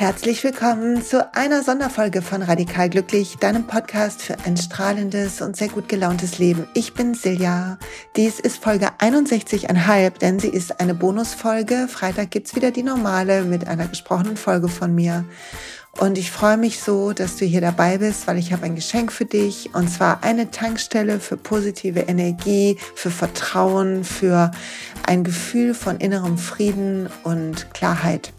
Herzlich willkommen zu einer Sonderfolge von Radikal Glücklich, deinem Podcast für ein strahlendes und sehr gut gelauntes Leben. Ich bin Silja. Dies ist Folge 61,5, denn sie ist eine Bonusfolge. Freitag gibt's wieder die normale mit einer gesprochenen Folge von mir. Und ich freue mich so, dass du hier dabei bist, weil ich habe ein Geschenk für dich. Und zwar eine Tankstelle für positive Energie, für Vertrauen, für ein Gefühl von innerem Frieden und Klarheit.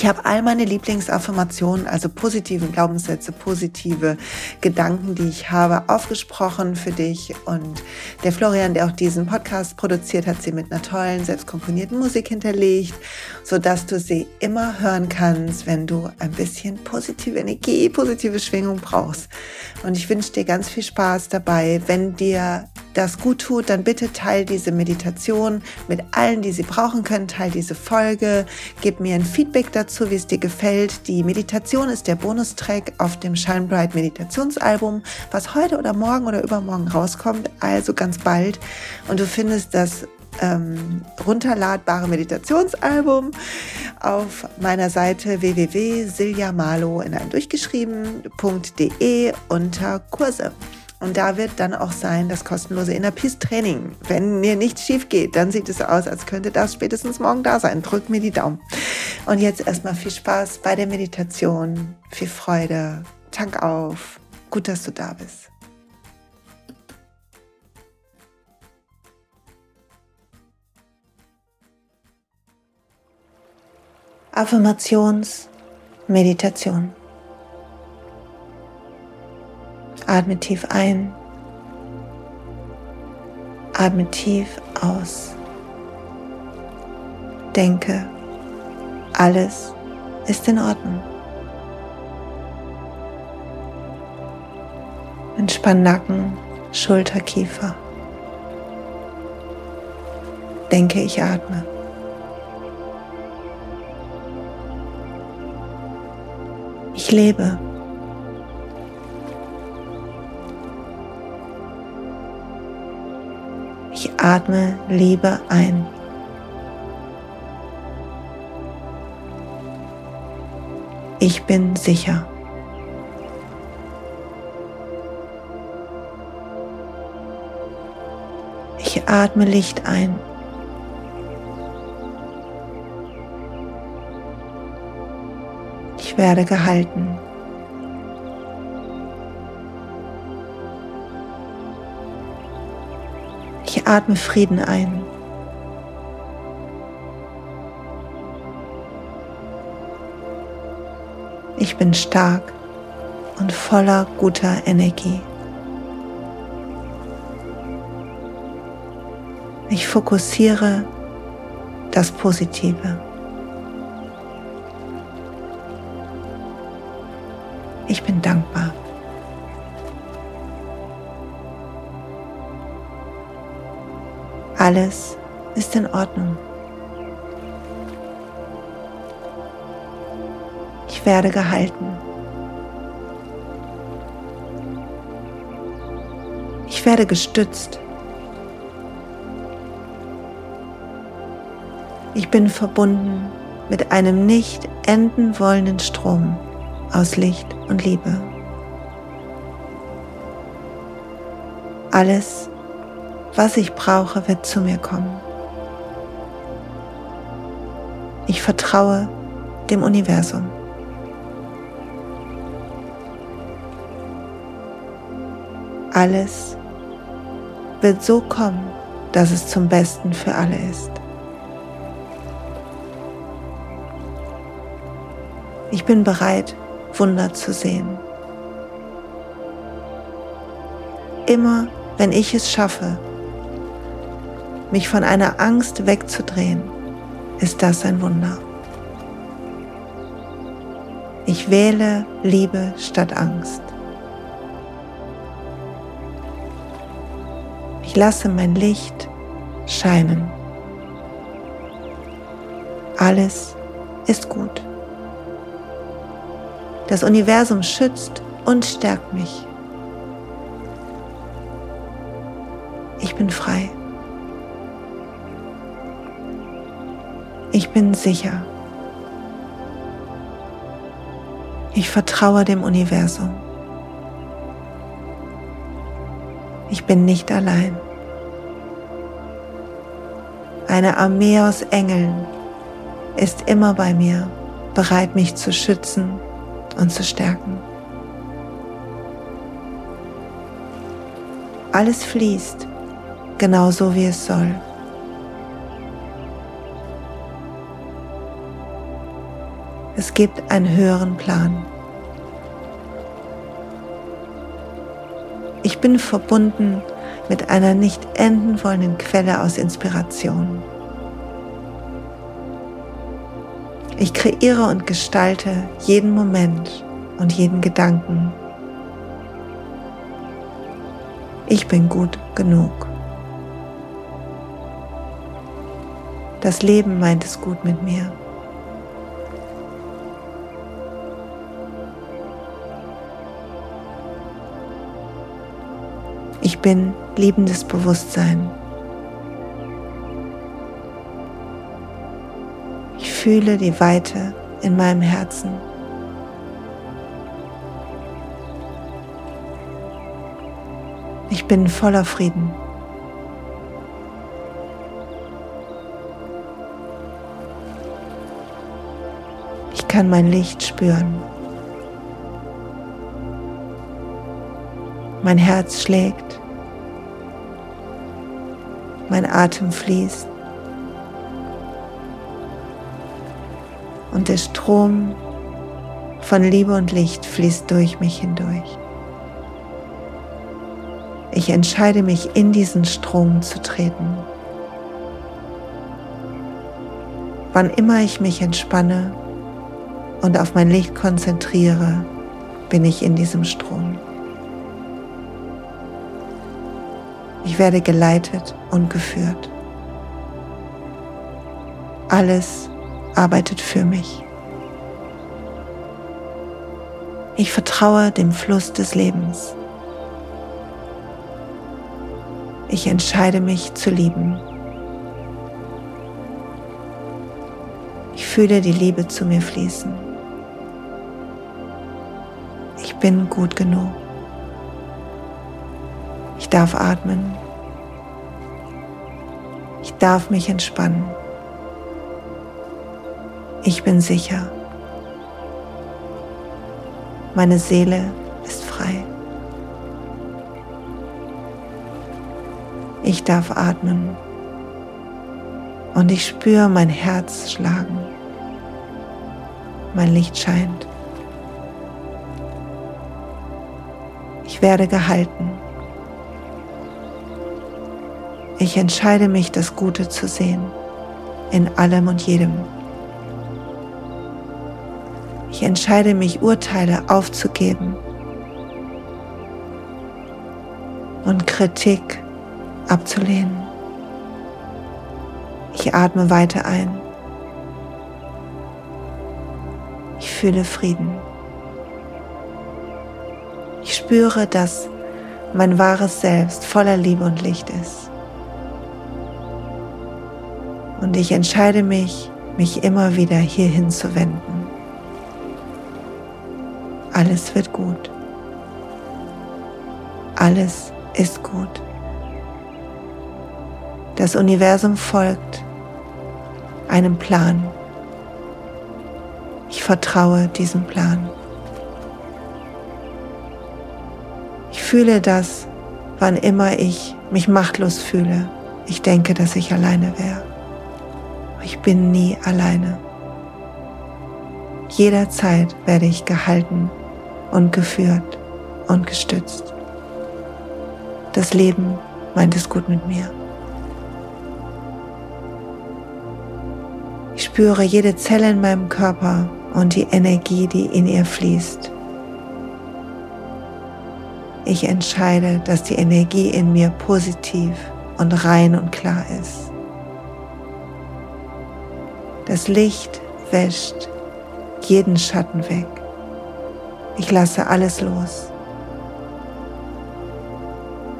Ich habe all meine Lieblingsaffirmationen, also positiven Glaubenssätze, positive Gedanken, die ich habe, aufgesprochen für dich. Und der Florian, der auch diesen Podcast produziert, hat sie mit einer tollen, selbstkomponierten Musik hinterlegt, sodass du sie immer hören kannst, wenn du ein bisschen positive Energie, positive Schwingung brauchst. Und ich wünsche dir ganz viel Spaß dabei. Wenn dir das gut tut, dann bitte teil diese Meditation mit allen, die sie brauchen können. Teil diese Folge. Gib mir ein Feedback dazu, wie es dir gefällt. Die Meditation ist der Bonustrack auf dem Shine Bright Meditationsalbum, was heute oder morgen oder übermorgen rauskommt, also ganz bald. Und du findest das ähm, runterladbare Meditationsalbum auf meiner Seite www.siljamalo in einem durchgeschrieben.de unter Kurse. Und da wird dann auch sein das kostenlose Inner Peace Training. Wenn mir nichts schief geht, dann sieht es aus, als könnte das spätestens morgen da sein. Drück mir die Daumen. Und jetzt erstmal viel Spaß bei der Meditation, viel Freude, Tank auf. Gut, dass du da bist. Affirmations Meditation. Atme tief ein. Atme tief aus. Denke, alles ist in Ordnung. Entspann Nacken, Schulter, Kiefer. Denke, ich atme. Ich lebe. Atme Liebe ein. Ich bin sicher. Ich atme Licht ein. Ich werde gehalten. Atme Frieden ein. Ich bin stark und voller guter Energie. Ich fokussiere das Positive. Ich bin dankbar. Alles ist in Ordnung. Ich werde gehalten. Ich werde gestützt. Ich bin verbunden mit einem nicht enden wollenden Strom aus Licht und Liebe. Alles was ich brauche, wird zu mir kommen. Ich vertraue dem Universum. Alles wird so kommen, dass es zum Besten für alle ist. Ich bin bereit, Wunder zu sehen. Immer wenn ich es schaffe, mich von einer Angst wegzudrehen, ist das ein Wunder. Ich wähle Liebe statt Angst. Ich lasse mein Licht scheinen. Alles ist gut. Das Universum schützt und stärkt mich. Ich bin frei. Ich bin sicher. Ich vertraue dem Universum. Ich bin nicht allein. Eine Armee aus Engeln ist immer bei mir, bereit mich zu schützen und zu stärken. Alles fließt genauso wie es soll. Es gibt einen höheren Plan. Ich bin verbunden mit einer nicht enden wollenden Quelle aus Inspiration. Ich kreiere und gestalte jeden Moment und jeden Gedanken. Ich bin gut genug. Das Leben meint es gut mit mir. Ich bin liebendes Bewusstsein. Ich fühle die Weite in meinem Herzen. Ich bin voller Frieden. Ich kann mein Licht spüren. Mein Herz schlägt. Mein Atem fließt. Und der Strom von Liebe und Licht fließt durch mich hindurch. Ich entscheide mich, in diesen Strom zu treten. Wann immer ich mich entspanne und auf mein Licht konzentriere, bin ich in diesem Strom. Ich werde geleitet und geführt. Alles arbeitet für mich. Ich vertraue dem Fluss des Lebens. Ich entscheide mich zu lieben. Ich fühle die Liebe zu mir fließen. Ich bin gut genug. Darf atmen. Ich darf mich entspannen. Ich bin sicher. Meine Seele ist frei. Ich darf atmen und ich spüre mein Herz schlagen. Mein Licht scheint. Ich werde gehalten. Ich entscheide mich, das Gute zu sehen, in allem und jedem. Ich entscheide mich, Urteile aufzugeben und Kritik abzulehnen. Ich atme weiter ein. Ich fühle Frieden. Ich spüre, dass mein wahres Selbst voller Liebe und Licht ist. Und ich entscheide mich, mich immer wieder hierhin zu wenden. Alles wird gut. Alles ist gut. Das Universum folgt einem Plan. Ich vertraue diesem Plan. Ich fühle das, wann immer ich mich machtlos fühle. Ich denke, dass ich alleine wäre ich bin nie alleine. Jederzeit werde ich gehalten und geführt und gestützt. Das Leben meint es gut mit mir. Ich spüre jede Zelle in meinem Körper und die Energie, die in ihr fließt. Ich entscheide, dass die Energie in mir positiv und rein und klar ist. Das Licht wäscht jeden Schatten weg. Ich lasse alles los.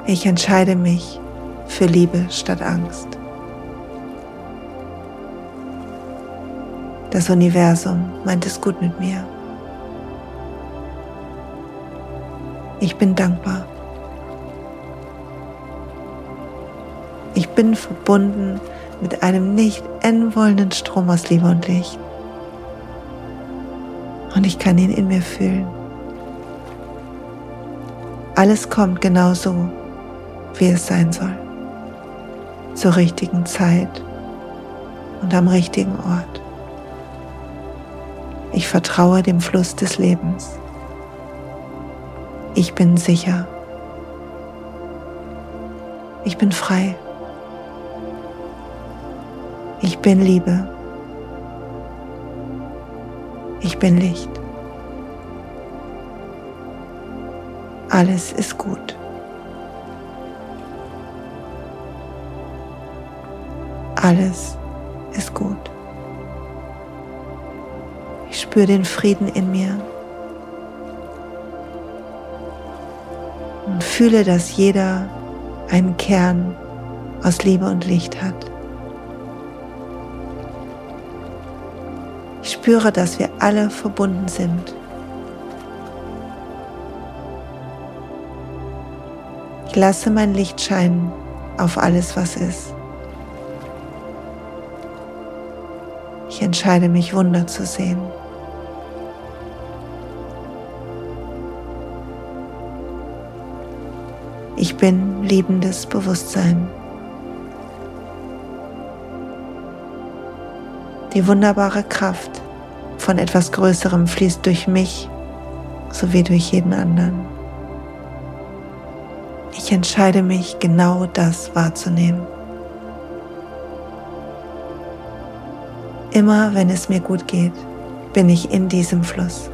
Ich entscheide mich für Liebe statt Angst. Das Universum meint es gut mit mir. Ich bin dankbar. Ich bin verbunden mit einem nicht enden wollenden Strom aus Liebe und Licht. Und ich kann ihn in mir fühlen. Alles kommt genau so, wie es sein soll. Zur richtigen Zeit und am richtigen Ort. Ich vertraue dem Fluss des Lebens. Ich bin sicher. Ich bin frei. Ich bin Liebe. Ich bin Licht. Alles ist gut. Alles ist gut. Ich spüre den Frieden in mir und fühle, dass jeder einen Kern aus Liebe und Licht hat. Spüre, dass wir alle verbunden sind. Ich lasse mein Licht scheinen auf alles, was ist. Ich entscheide mich, Wunder zu sehen. Ich bin liebendes Bewusstsein. Die wunderbare Kraft von etwas Größerem fließt durch mich sowie durch jeden anderen. Ich entscheide mich, genau das wahrzunehmen. Immer wenn es mir gut geht, bin ich in diesem Fluss.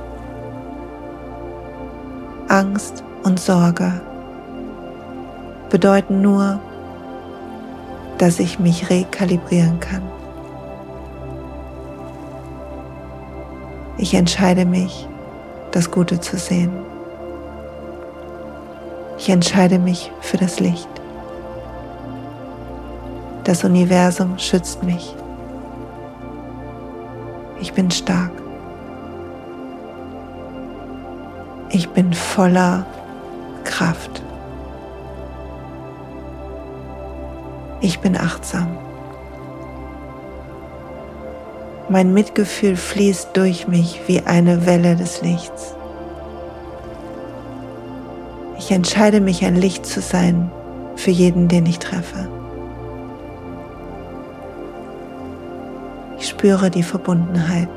Angst und Sorge bedeuten nur, dass ich mich rekalibrieren kann. Ich entscheide mich, das Gute zu sehen. Ich entscheide mich für das Licht. Das Universum schützt mich. Ich bin stark. Ich bin voller Kraft. Ich bin achtsam. Mein Mitgefühl fließt durch mich wie eine Welle des Lichts. Ich entscheide mich, ein Licht zu sein für jeden, den ich treffe. Ich spüre die Verbundenheit.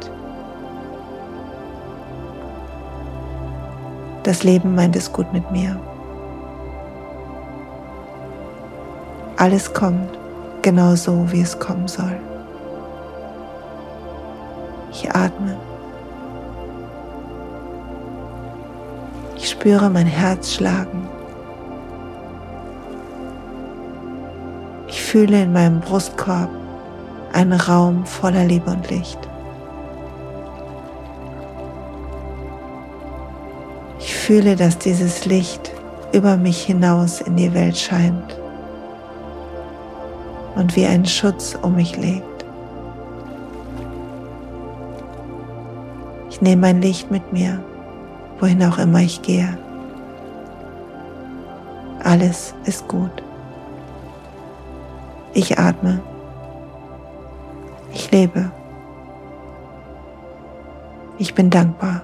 Das Leben meint es gut mit mir. Alles kommt genau so, wie es kommen soll. Ich atme. Ich spüre mein Herz schlagen. Ich fühle in meinem Brustkorb einen Raum voller Liebe und Licht. Ich fühle, dass dieses Licht über mich hinaus in die Welt scheint und wie ein Schutz um mich legt. Ich nehme mein Licht mit mir, wohin auch immer ich gehe. Alles ist gut. Ich atme. Ich lebe. Ich bin dankbar.